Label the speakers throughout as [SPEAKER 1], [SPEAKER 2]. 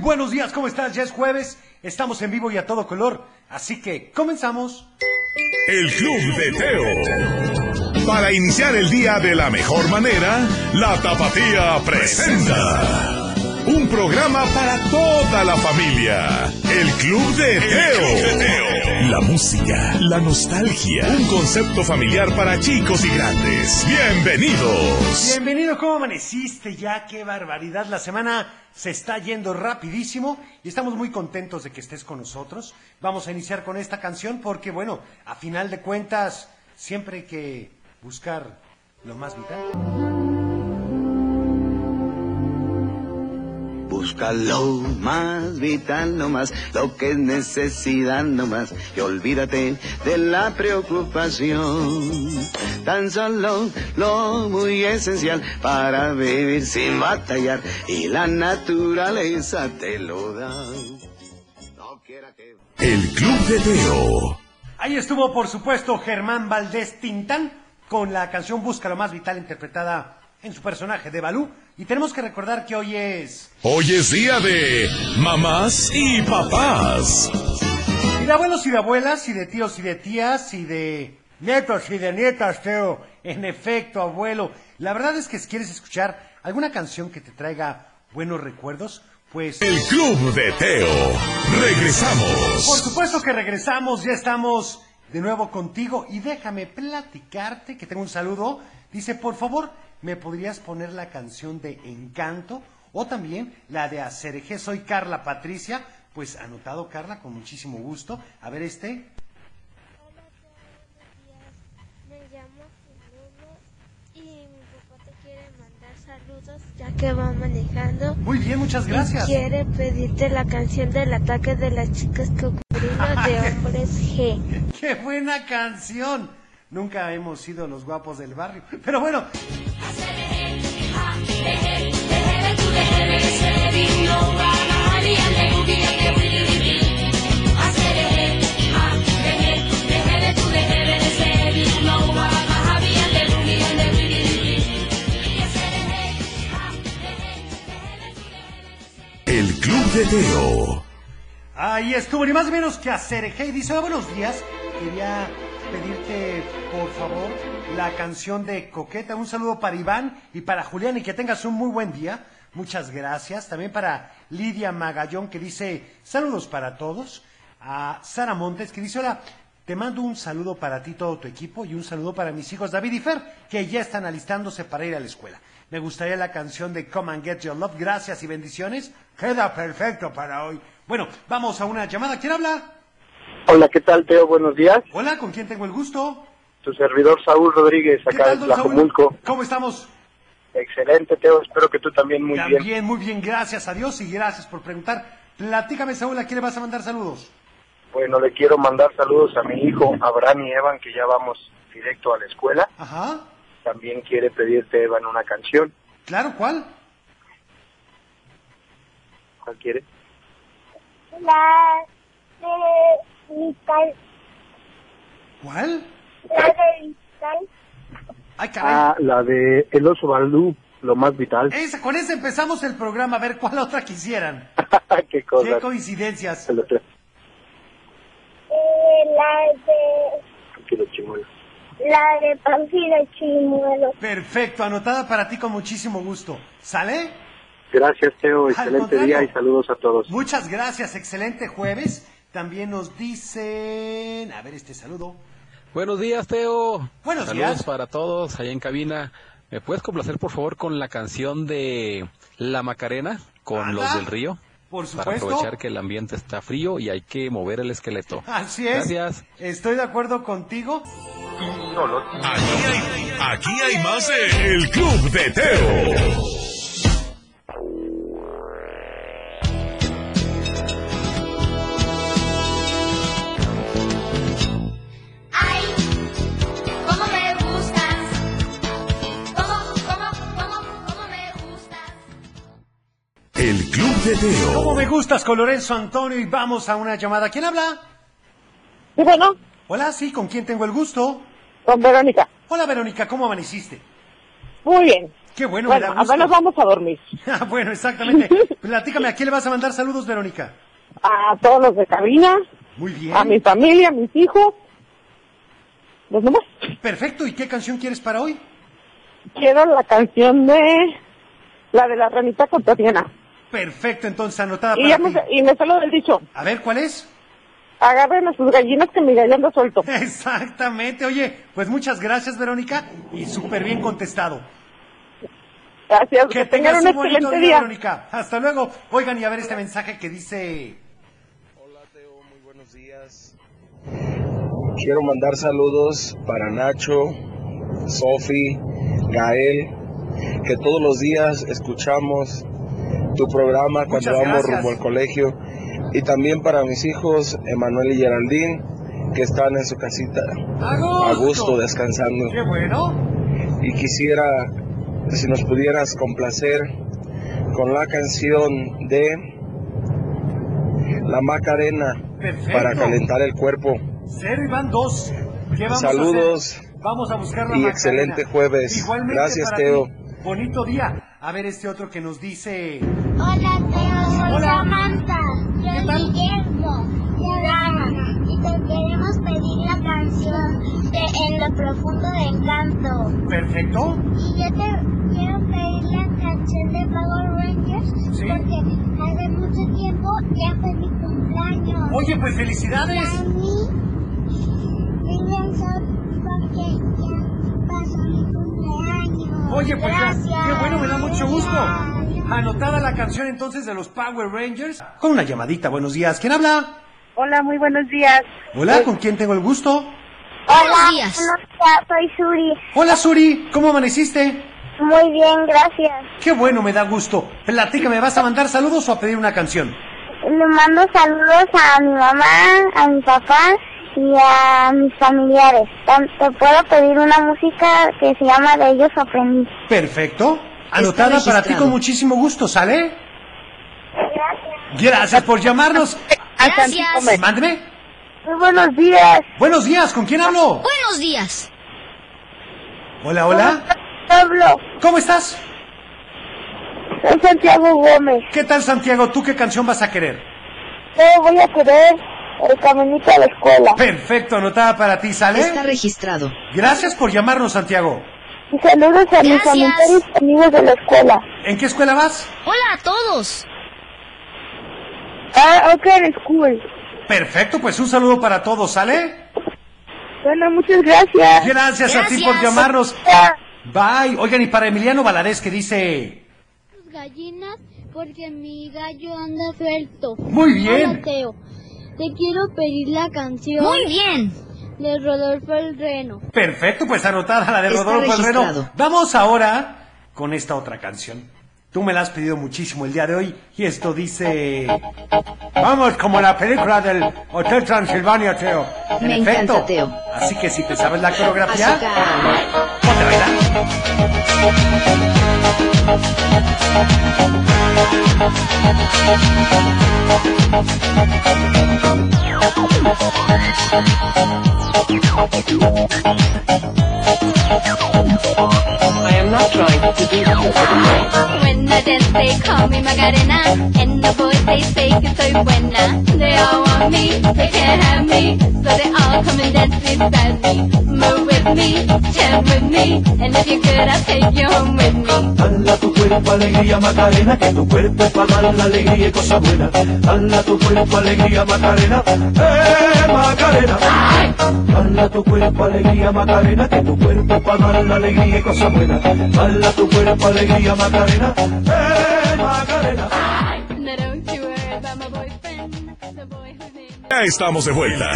[SPEAKER 1] buenos días, ¿cómo estás? Ya es jueves, estamos en vivo y a todo color, así que comenzamos.
[SPEAKER 2] El Club de Teo. Para iniciar el día de la mejor manera, la Tapatía presenta. Un programa para toda la familia. El Club de Teo. La música, la nostalgia. Un concepto familiar para chicos y grandes. Bienvenidos.
[SPEAKER 1] Bienvenido, ¿cómo amaneciste ya? ¡Qué barbaridad! La semana se está yendo rapidísimo y estamos muy contentos de que estés con nosotros. Vamos a iniciar con esta canción porque, bueno, a final de cuentas, siempre hay que buscar lo más vital.
[SPEAKER 3] Busca lo más vital nomás, lo que es necesidad nomás, y olvídate de la preocupación. Tan solo lo muy esencial para vivir sin batallar, y la naturaleza te lo da. No quiera que...
[SPEAKER 2] El Club de Teo.
[SPEAKER 1] Ahí estuvo, por supuesto, Germán Valdés Tintán con la canción Busca lo más vital interpretada en su personaje de Balú. Y tenemos que recordar que hoy es...
[SPEAKER 2] Hoy es día de mamás y papás.
[SPEAKER 1] Y de abuelos y de abuelas, y de tíos y de tías, y de nietos y de nietas, Teo. En efecto, abuelo. La verdad es que si quieres escuchar alguna canción que te traiga buenos recuerdos, pues...
[SPEAKER 2] El Club de Teo. Regresamos.
[SPEAKER 1] Por supuesto que regresamos, ya estamos de nuevo contigo y déjame platicarte que tengo un saludo. Dice, por favor, ¿me podrías poner la canción de Encanto? O también la de Acerejé, soy Carla Patricia. Pues anotado Carla, con muchísimo gusto. A ver este.
[SPEAKER 4] Hola. Me llamo y mi papá te quiere mandar saludos ya que va manejando.
[SPEAKER 1] Muy bien, muchas gracias.
[SPEAKER 4] Y quiere pedirte la canción del ataque de las chicas cocodrilo de hombres G.
[SPEAKER 1] ¡Qué buena canción! Nunca hemos sido los guapos del barrio. Pero bueno,
[SPEAKER 2] El Club de Teo.
[SPEAKER 1] ahí estuvo, ni más ni menos que Acerejé. Dice, "Hola, buenos días. Quería pedirte, por favor, la canción de Coqueta. Un saludo para Iván y para Julián y que tengas un muy buen día. Muchas gracias. También para Lidia Magallón que dice, saludos para todos. A Sara Montes que dice, hola, te mando un saludo para ti, todo tu equipo, y un saludo para mis hijos David y Fer, que ya están alistándose para ir a la escuela. Me gustaría la canción de Come and Get Your Love. Gracias y bendiciones. Queda perfecto para hoy. Bueno, vamos a una llamada. ¿Quién habla?
[SPEAKER 5] Hola, ¿qué tal, Teo? Buenos días.
[SPEAKER 1] Hola, ¿con quién tengo el gusto?
[SPEAKER 5] Tu servidor Saúl Rodríguez,
[SPEAKER 1] ¿Qué
[SPEAKER 5] acá de? Tlajomulco.
[SPEAKER 1] ¿Cómo estamos?
[SPEAKER 5] Excelente, Teo. Espero que tú también muy
[SPEAKER 1] También,
[SPEAKER 5] bien.
[SPEAKER 1] muy bien, gracias a Dios y gracias por preguntar. Platícame, Saúl, ¿a quién le vas a mandar saludos?
[SPEAKER 5] Bueno, le quiero mandar saludos a mi hijo Abraham y Evan, que ya vamos directo a la escuela.
[SPEAKER 1] Ajá,
[SPEAKER 5] También quiere pedirte, Evan, una canción.
[SPEAKER 1] claro, ¿cuál?
[SPEAKER 5] ¿Cuál quiere?
[SPEAKER 6] La de Vital.
[SPEAKER 1] ¿Cuál?
[SPEAKER 6] La de Vital.
[SPEAKER 1] Ay, caray.
[SPEAKER 5] Ah, la de El Oso Balú, lo más vital.
[SPEAKER 1] Esa, con esa empezamos el programa, a ver cuál otra quisieran.
[SPEAKER 5] Qué cosa.
[SPEAKER 1] Qué coincidencias.
[SPEAKER 5] Se lo trae.
[SPEAKER 6] Eh, la de.
[SPEAKER 5] Aquí.
[SPEAKER 6] La de Pánfilo Chimuelo.
[SPEAKER 1] Perfecto, anotada para ti con muchísimo gusto. ¿Sale?
[SPEAKER 5] Gracias, Teo. Excelente
[SPEAKER 1] contrario.
[SPEAKER 5] día y saludos a todos.
[SPEAKER 1] Muchas gracias, excelente jueves. También nos dicen, a ver este saludo.
[SPEAKER 7] Buenos días, Teo.
[SPEAKER 1] Buenos
[SPEAKER 7] Saludos
[SPEAKER 1] días.
[SPEAKER 7] para todos allá en cabina. ¿Me puedes complacer, por favor, con la canción de La Macarena con los del río?
[SPEAKER 1] Por
[SPEAKER 7] Para
[SPEAKER 1] supuesto.
[SPEAKER 7] aprovechar que el ambiente está frío y hay que mover el esqueleto.
[SPEAKER 1] Así es.
[SPEAKER 7] Gracias.
[SPEAKER 1] Estoy de acuerdo contigo.
[SPEAKER 2] Aquí hay, aquí hay más de El Club de Teo. Teo.
[SPEAKER 1] ¿Cómo me gustas con Lorenzo Antonio? Y vamos a una llamada. ¿Quién habla?
[SPEAKER 5] Y bueno,
[SPEAKER 1] Hola, sí, ¿con quién tengo el gusto?
[SPEAKER 5] con Verónica.
[SPEAKER 1] Hola, Verónica, ¿cómo amaneciste?
[SPEAKER 5] Muy bien.
[SPEAKER 1] Qué bueno, me
[SPEAKER 8] Bueno,
[SPEAKER 1] da gusto.
[SPEAKER 8] apenas vamos a dormir.
[SPEAKER 1] Ah, bueno, exactamente. Platícame, ¿a quién le vas a mandar saludos, Verónica?
[SPEAKER 8] A todos los de cabina,
[SPEAKER 1] Muy bien.
[SPEAKER 8] a mi familia, a mis hijos. Los demás.
[SPEAKER 1] Perfecto, ¿y qué canción quieres para hoy?
[SPEAKER 8] Quiero la canción de... La de la ranita con Tatiana.
[SPEAKER 1] Perfecto, entonces anotada
[SPEAKER 8] Y,
[SPEAKER 1] para ti.
[SPEAKER 8] me, y me lo del dicho.
[SPEAKER 1] A ver, ¿cuál es?
[SPEAKER 8] Agarren a sus gallinas que mi gallina suelto.
[SPEAKER 1] Exactamente, oye, pues muchas gracias, Verónica, y súper bien contestado.
[SPEAKER 8] Gracias,
[SPEAKER 1] Que
[SPEAKER 8] que tengan
[SPEAKER 1] tengas
[SPEAKER 8] un
[SPEAKER 1] un bonito
[SPEAKER 8] excelente
[SPEAKER 1] día,
[SPEAKER 8] día.
[SPEAKER 1] Verónica. Hasta luego. Oigan, y a ver este mensaje que dice...
[SPEAKER 9] Buenos días. Quiero mandar saludos para Nacho, Sofi, Gael, que todos los días escuchamos tu programa cuando vamos rumbo al colegio. Y también para mis hijos, Emanuel y Geraldine, que están en su casita
[SPEAKER 1] ¡A
[SPEAKER 9] a gusto descansando.
[SPEAKER 1] ¡Qué bueno!
[SPEAKER 9] Y quisiera, si nos pudieras complacer con la canción de La Macarena
[SPEAKER 1] Perfecto.
[SPEAKER 9] para calentar el cuerpo.
[SPEAKER 1] Cero y van dos. ¿Qué vamos a
[SPEAKER 9] Saludos
[SPEAKER 1] hacer? Vamos a buscar la
[SPEAKER 9] y
[SPEAKER 1] Macarena.
[SPEAKER 9] excelente jueves.
[SPEAKER 1] Igualmente
[SPEAKER 9] Gracias, Teo.
[SPEAKER 1] ti. Bonito día. A ver este otro que nos dice...
[SPEAKER 6] Hola, Teo, soy
[SPEAKER 1] Hola.
[SPEAKER 6] Samantha. Yo
[SPEAKER 1] ¿Qué tal?
[SPEAKER 6] Guillermo. Y te queremos pedir la canción de En lo profundo de Encanto.
[SPEAKER 1] Perfecto.
[SPEAKER 6] Y yo te quiero pedir la canción de Power Rangers
[SPEAKER 1] Sí.
[SPEAKER 6] porque hace mucho tiempo ya fue mi cumpleaños.
[SPEAKER 1] Oye, pues felicidades.
[SPEAKER 6] A mí, porque ya pasó mi cumpleaños.
[SPEAKER 1] Oye, pues ya,
[SPEAKER 6] Gracias.
[SPEAKER 1] qué bueno, me da mucho gusto. Anotada la canción entonces de los Power Rangers. Con una llamadita, buenos días. ¿Quién habla?
[SPEAKER 8] Hola, muy buenos días.
[SPEAKER 1] Hola, ¿con quién tengo el gusto?
[SPEAKER 6] Hola,
[SPEAKER 10] días.
[SPEAKER 6] buenos días, soy Suri.
[SPEAKER 1] Hola, Suri, ¿cómo amaneciste?
[SPEAKER 6] Muy bien, gracias.
[SPEAKER 1] Qué bueno, me da gusto. Platícame, ¿vas a mandar saludos o a pedir una canción?
[SPEAKER 6] Le mando saludos a mi mamá, a mi papá y a mis familiares. Te puedo pedir una música que se llama De ellos aprendí.
[SPEAKER 1] Perfecto. Anotada para ti con muchísimo gusto, ¿sale?
[SPEAKER 6] Gracias.
[SPEAKER 1] Gracias por llamarnos.
[SPEAKER 10] Gracias.
[SPEAKER 1] Mándeme.
[SPEAKER 6] Muy buenos días.
[SPEAKER 1] Buenos días, ¿con quién hablo?
[SPEAKER 10] Buenos días.
[SPEAKER 1] Hola, hola.
[SPEAKER 6] Pablo,
[SPEAKER 1] ¿Cómo estás?
[SPEAKER 6] soy Santiago Gómez.
[SPEAKER 1] ¿Qué tal, Santiago? ¿Tú qué canción vas a querer?
[SPEAKER 6] Yo voy a querer el caminito a la escuela.
[SPEAKER 1] Perfecto, anotada para ti, ¿sale?
[SPEAKER 11] Está registrado.
[SPEAKER 1] Gracias por llamarnos, Santiago.
[SPEAKER 6] Y saludos a mis
[SPEAKER 10] Gracias.
[SPEAKER 6] amigos y amigos de la escuela.
[SPEAKER 1] ¿En qué escuela vas?
[SPEAKER 10] Hola a todos.
[SPEAKER 6] Ah, ok, school.
[SPEAKER 1] Perfecto, pues un saludo para todos, ¿sale?
[SPEAKER 6] Bueno, muchas gracias.
[SPEAKER 1] Gracias, a ti por
[SPEAKER 10] Gracias.
[SPEAKER 1] llamarnos. Bye. Oigan, y para Emiliano Valadez que dice...
[SPEAKER 4] gallinas porque mi gallo anda suelto.
[SPEAKER 1] Muy bien.
[SPEAKER 4] Hola, Teo. Te quiero pedir la canción
[SPEAKER 10] Muy bien.
[SPEAKER 4] De Rodolfo el Reno.
[SPEAKER 1] Perfecto, pues anotada la de
[SPEAKER 11] Está
[SPEAKER 1] Rodolfo el Reno. Vamos ahora con esta otra canción. Tú me la has pedido muchísimo el día de hoy y esto dice... Vamos, como la película del Hotel Transilvania, Teo. En
[SPEAKER 11] Me
[SPEAKER 1] efecto.
[SPEAKER 11] encanta, Teo.
[SPEAKER 1] Así que si te sabes la coreografía,
[SPEAKER 11] Azúcar.
[SPEAKER 1] ponte a bailar.
[SPEAKER 11] I am not trying to do
[SPEAKER 10] When I dance, they call me Macarena. And the boys, they say que soy buena. They all me, they can't have me. So they all come and dance beside me. Move with me, with me. And if you're good, I'll take you home with me.
[SPEAKER 12] Dala tu cuerpo alegría Macarena, que tu cuerpo es para dar la alegría y cosas buenas. Dala tu cuerpo alegría Macarena, eh Macarena. Dala tu cuerpo alegría Macarena, que tu cuerpo para dar la alegría y tu cuerpo alegría Macarena, eh Macarena.
[SPEAKER 2] Ya estamos de vuelta.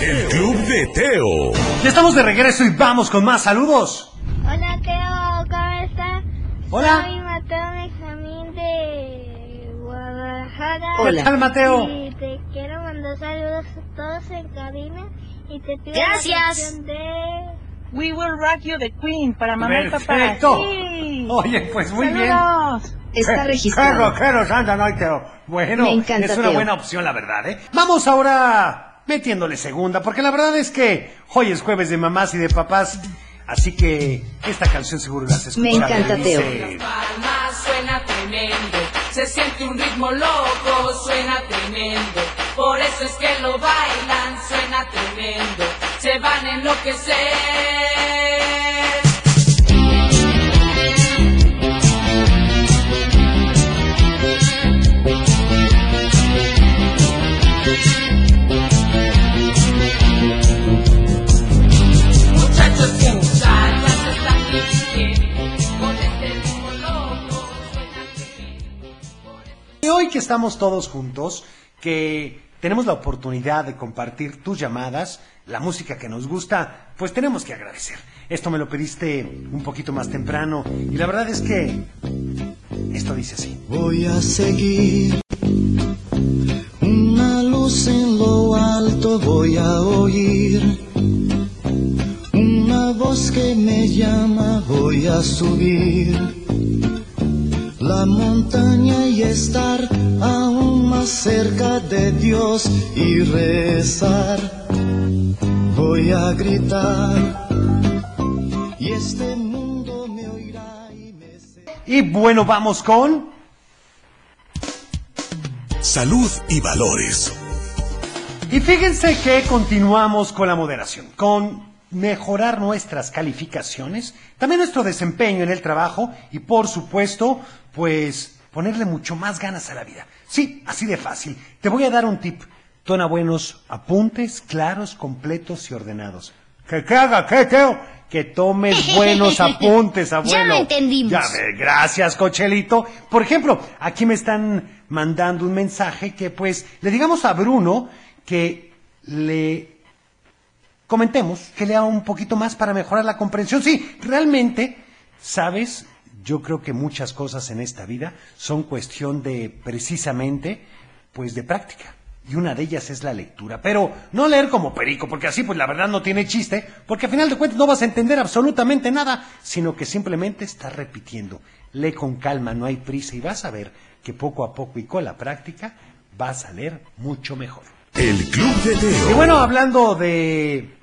[SPEAKER 2] El Club de Teo.
[SPEAKER 1] Ya estamos de regreso y vamos con más saludos.
[SPEAKER 6] Hola, Teo, ¿cómo estás?
[SPEAKER 1] Hola.
[SPEAKER 6] Soy Mateo Benjamín de Guadalajara.
[SPEAKER 1] ¿Qué tal, Mateo?
[SPEAKER 6] Y te quiero mandar saludos a todos en cabina. Y te pido
[SPEAKER 10] Gracias.
[SPEAKER 6] la de...
[SPEAKER 8] We will rock you the queen para mamá y papá.
[SPEAKER 1] Perfecto.
[SPEAKER 8] Sí.
[SPEAKER 1] Oye, pues muy bien.
[SPEAKER 11] Está
[SPEAKER 1] Qué
[SPEAKER 11] registrado.
[SPEAKER 1] rockeros andan hoy, Teo. Bueno,
[SPEAKER 11] Me encanta,
[SPEAKER 1] es una
[SPEAKER 11] Teo.
[SPEAKER 1] buena opción, la verdad, ¿eh? Vamos ahora metiéndole segunda, porque la verdad es que hoy es jueves de mamás y de papás. Así que esta canción seguro la has escuchado.
[SPEAKER 11] Me encanta, Teo.
[SPEAKER 1] dice-
[SPEAKER 13] palmas suena tremendo, se siente un ritmo loco, suena tremendo, por eso es que lo bailan, suena tremendo, se van a enloquecer.
[SPEAKER 1] Hoy que estamos todos juntos, que tenemos la oportunidad de compartir tus llamadas, la música que nos gusta, pues tenemos que agradecer. Esto me lo pediste un poquito más temprano y la verdad es que esto dice así.
[SPEAKER 14] Voy a seguir una luz en lo alto, voy a oír una voz que me llama, voy a subir la montaña y estar aún más cerca de Dios y rezar. Voy a gritar y este mundo me oirá y me
[SPEAKER 1] Y bueno, vamos con...
[SPEAKER 2] Salud y valores.
[SPEAKER 1] Y fíjense que continuamos con la moderación, con mejorar nuestras calificaciones, también nuestro desempeño en el trabajo y por supuesto, pues ponerle mucho más ganas a la vida. Sí, así de fácil. Te voy a dar un tip. Tona buenos apuntes, claros, completos y ordenados. ¿Que qué haga qué, Teo? Que tomes buenos apuntes, abuelo.
[SPEAKER 15] Ya lo entendimos.
[SPEAKER 1] Ya ve, gracias, Cochelito. Por ejemplo, aquí me están mandando un mensaje que pues le digamos a Bruno que le comentemos, que lea un poquito más para mejorar la comprensión. Sí, realmente, ¿sabes? Yo creo que muchas cosas en esta vida son cuestión de precisamente, pues de práctica. Y una de ellas es la lectura. Pero no leer como perico, porque así pues la verdad no tiene chiste, porque al final de cuentas no vas a entender absolutamente nada, sino que simplemente estás repitiendo. Lee con calma, no hay prisa y vas a ver que poco a poco y con la práctica vas a leer mucho mejor.
[SPEAKER 2] El Club de Teo.
[SPEAKER 1] Y bueno, hablando de...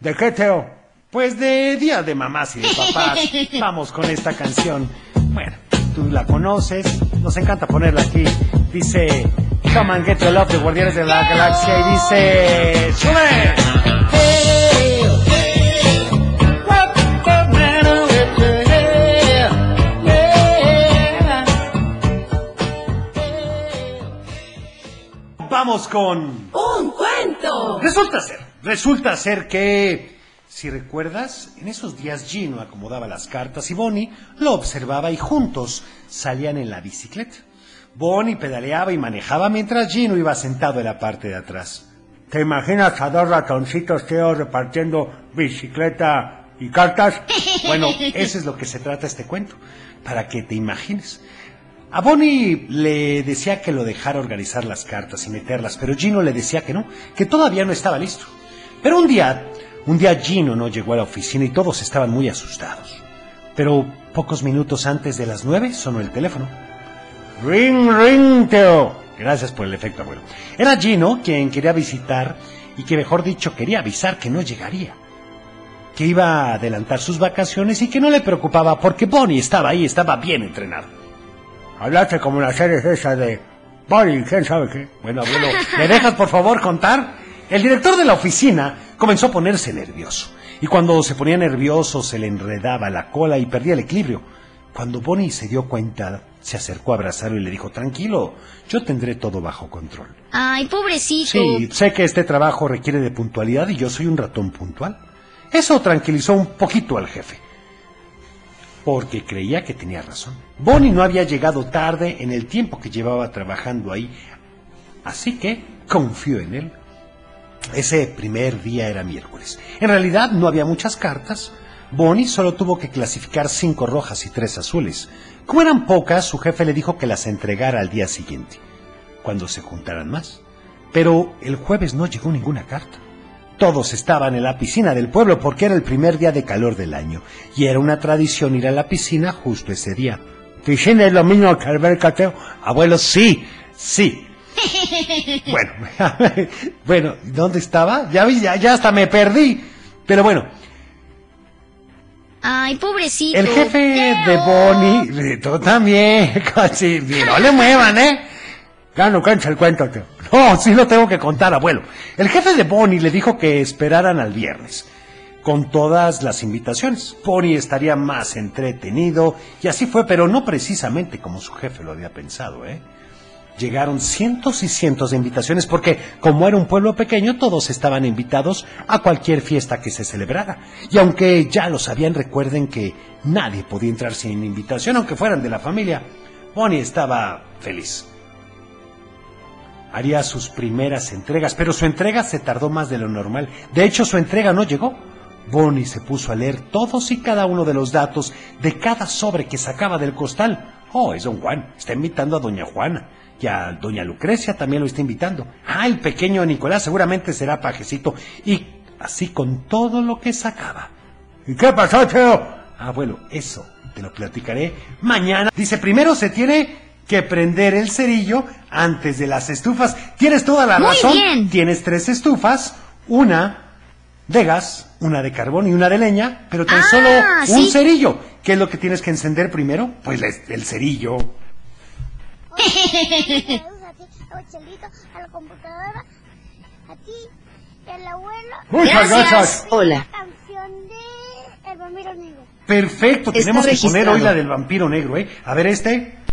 [SPEAKER 1] ¿De qué, Teo? Pues de Día de Mamás y de Papás. Vamos con esta canción. Bueno, tú la conoces, nos encanta ponerla aquí. Dice Come and Get Your Love de Guardianes de la Galaxia y dice... ¡Sube! Vamos con...
[SPEAKER 13] ¡Un cuento!
[SPEAKER 1] Resulta ser, resulta ser que, si recuerdas, en esos días Gino acomodaba las cartas y Bonnie lo observaba y juntos salían en la bicicleta. Bonnie pedaleaba y manejaba mientras Gino iba sentado en la parte de atrás. ¿Te imaginas a dos ratoncitos Teo repartiendo bicicleta y cartas? Bueno, eso es lo que se trata este cuento, para que te imagines. A Bonnie le decía que lo dejara organizar las cartas y meterlas, pero Gino le decía que no, que todavía no estaba listo. Pero un día, un día Gino no llegó a la oficina y todos estaban muy asustados. Pero pocos minutos antes de las nueve sonó el teléfono. Ring, ring, Teo. Gracias por el efecto, abuelo. Era Gino quien quería visitar y que, mejor dicho, quería avisar que no llegaría. Que iba a adelantar sus vacaciones y que no le preocupaba porque Bonnie estaba ahí, estaba bien entrenado. Hablaste como la serie esa de Bonnie, quién sabe qué. Bueno, abuelo, ¿me dejas por favor contar? El director de la oficina comenzó a ponerse nervioso. Y cuando se ponía nervioso se le enredaba la cola y perdía el equilibrio. Cuando Bonnie se dio cuenta, se acercó a abrazarlo y le dijo, tranquilo, yo tendré todo bajo control.
[SPEAKER 15] Ay, pobrecito.
[SPEAKER 1] Sí, sé que este trabajo requiere de puntualidad y yo soy un ratón puntual. Eso tranquilizó un poquito al jefe, porque creía que tenía razón. Bonnie no había llegado tarde en el tiempo que llevaba trabajando ahí, así que confió en él. Ese primer día era miércoles. En realidad no había muchas cartas. Bonnie solo tuvo que clasificar cinco rojas y tres azules. Como eran pocas, su jefe le dijo que las entregara al día siguiente, cuando se juntaran más. Pero el jueves no llegó ninguna carta. Todos estaban en la piscina del pueblo porque era el primer día de calor del año y era una tradición ir a la piscina justo ese día. ¿Piscina es lo mismo que albercateo? Abuelo, sí, sí. Bueno, bueno, ¿dónde estaba? Ya vi, ya, ya hasta me perdí. Pero bueno,
[SPEAKER 15] Ay, pobrecito.
[SPEAKER 1] El jefe de Bonnie, tú también, casi, no le muevan, ¿eh? Ya no cancha el cuento. No, sí lo tengo que contar, abuelo. El jefe de Bonnie le dijo que esperaran al viernes, con todas las invitaciones. Bonnie estaría más entretenido, y así fue, pero no precisamente como su jefe lo había pensado, ¿eh? Llegaron cientos y cientos de invitaciones porque, como era un pueblo pequeño, todos estaban invitados a cualquier fiesta que se celebrara. Y aunque ya lo sabían, recuerden que nadie podía entrar sin invitación, aunque fueran de la familia. Bonnie estaba feliz. Haría sus primeras entregas, pero su entrega se tardó más de lo normal. De hecho, su entrega no llegó. Bonnie se puso a leer todos y cada uno de los datos de cada sobre que sacaba del costal. Oh, es don Juan. Está invitando a doña Juana. A doña Lucrecia también lo está invitando. Ah, el pequeño Nicolás seguramente será pajecito. Y así con todo lo que sacaba. ¿Y qué pasó, Teo? Ah, bueno, eso te lo platicaré mañana. Dice, primero se tiene que prender el cerillo antes de las estufas. Tienes toda la
[SPEAKER 15] Muy
[SPEAKER 1] razón.
[SPEAKER 15] bien.
[SPEAKER 1] Tienes tres estufas, una de gas, una de carbón y una de leña, pero tan
[SPEAKER 15] Ah,
[SPEAKER 1] solo un
[SPEAKER 15] sí.
[SPEAKER 1] cerillo. ¿Qué es lo que tienes que encender primero? Pues el cerillo.
[SPEAKER 6] Saludos a ti, a Chelito, a la computadora, a ti, y al abuelo.
[SPEAKER 1] Muchas Gracias.
[SPEAKER 11] Hola.
[SPEAKER 6] La canción de El Vampiro Negro.
[SPEAKER 1] Perfecto, tenemos que poner hoy la del vampiro negro, ¿eh? A ver este.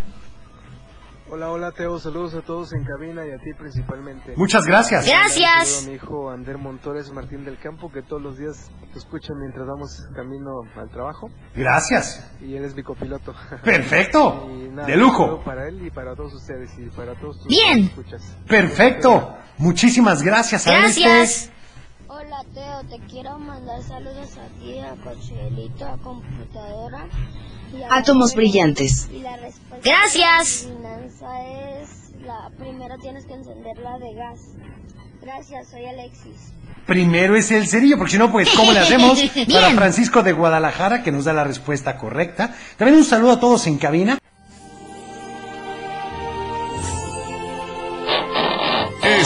[SPEAKER 9] Hola, hola Teo, saludos a todos en cabina y a ti principalmente.
[SPEAKER 1] Muchas gracias.
[SPEAKER 15] Gracias.
[SPEAKER 9] A mi hijo Ander Montores Martín del Campo, que todos los días te escuchan mientras vamos camino al trabajo.
[SPEAKER 1] Gracias.
[SPEAKER 9] Y él es mi copiloto.
[SPEAKER 1] Perfecto.
[SPEAKER 9] Nada,
[SPEAKER 1] De lujo.
[SPEAKER 9] Para él y para todos ustedes y para todos tus
[SPEAKER 15] Bien.
[SPEAKER 9] escuchas.
[SPEAKER 1] Perfecto. Muchísimas gracias. A ver, este.
[SPEAKER 15] Gracias.
[SPEAKER 4] Hola Teo, te quiero mandar saludos a ti, a Cochelito, a computadora.
[SPEAKER 11] Átomos brillantes.
[SPEAKER 4] Y la respuesta
[SPEAKER 15] Gracias.
[SPEAKER 4] primero tienes que encenderla de gas. Gracias, soy Alexis.
[SPEAKER 1] Primero es el cerillo, porque si no, pues, ¿cómo le hacemos?
[SPEAKER 15] Bien.
[SPEAKER 1] Para Francisco de Guadalajara, que nos da la respuesta correcta. También un saludo a todos en cabina.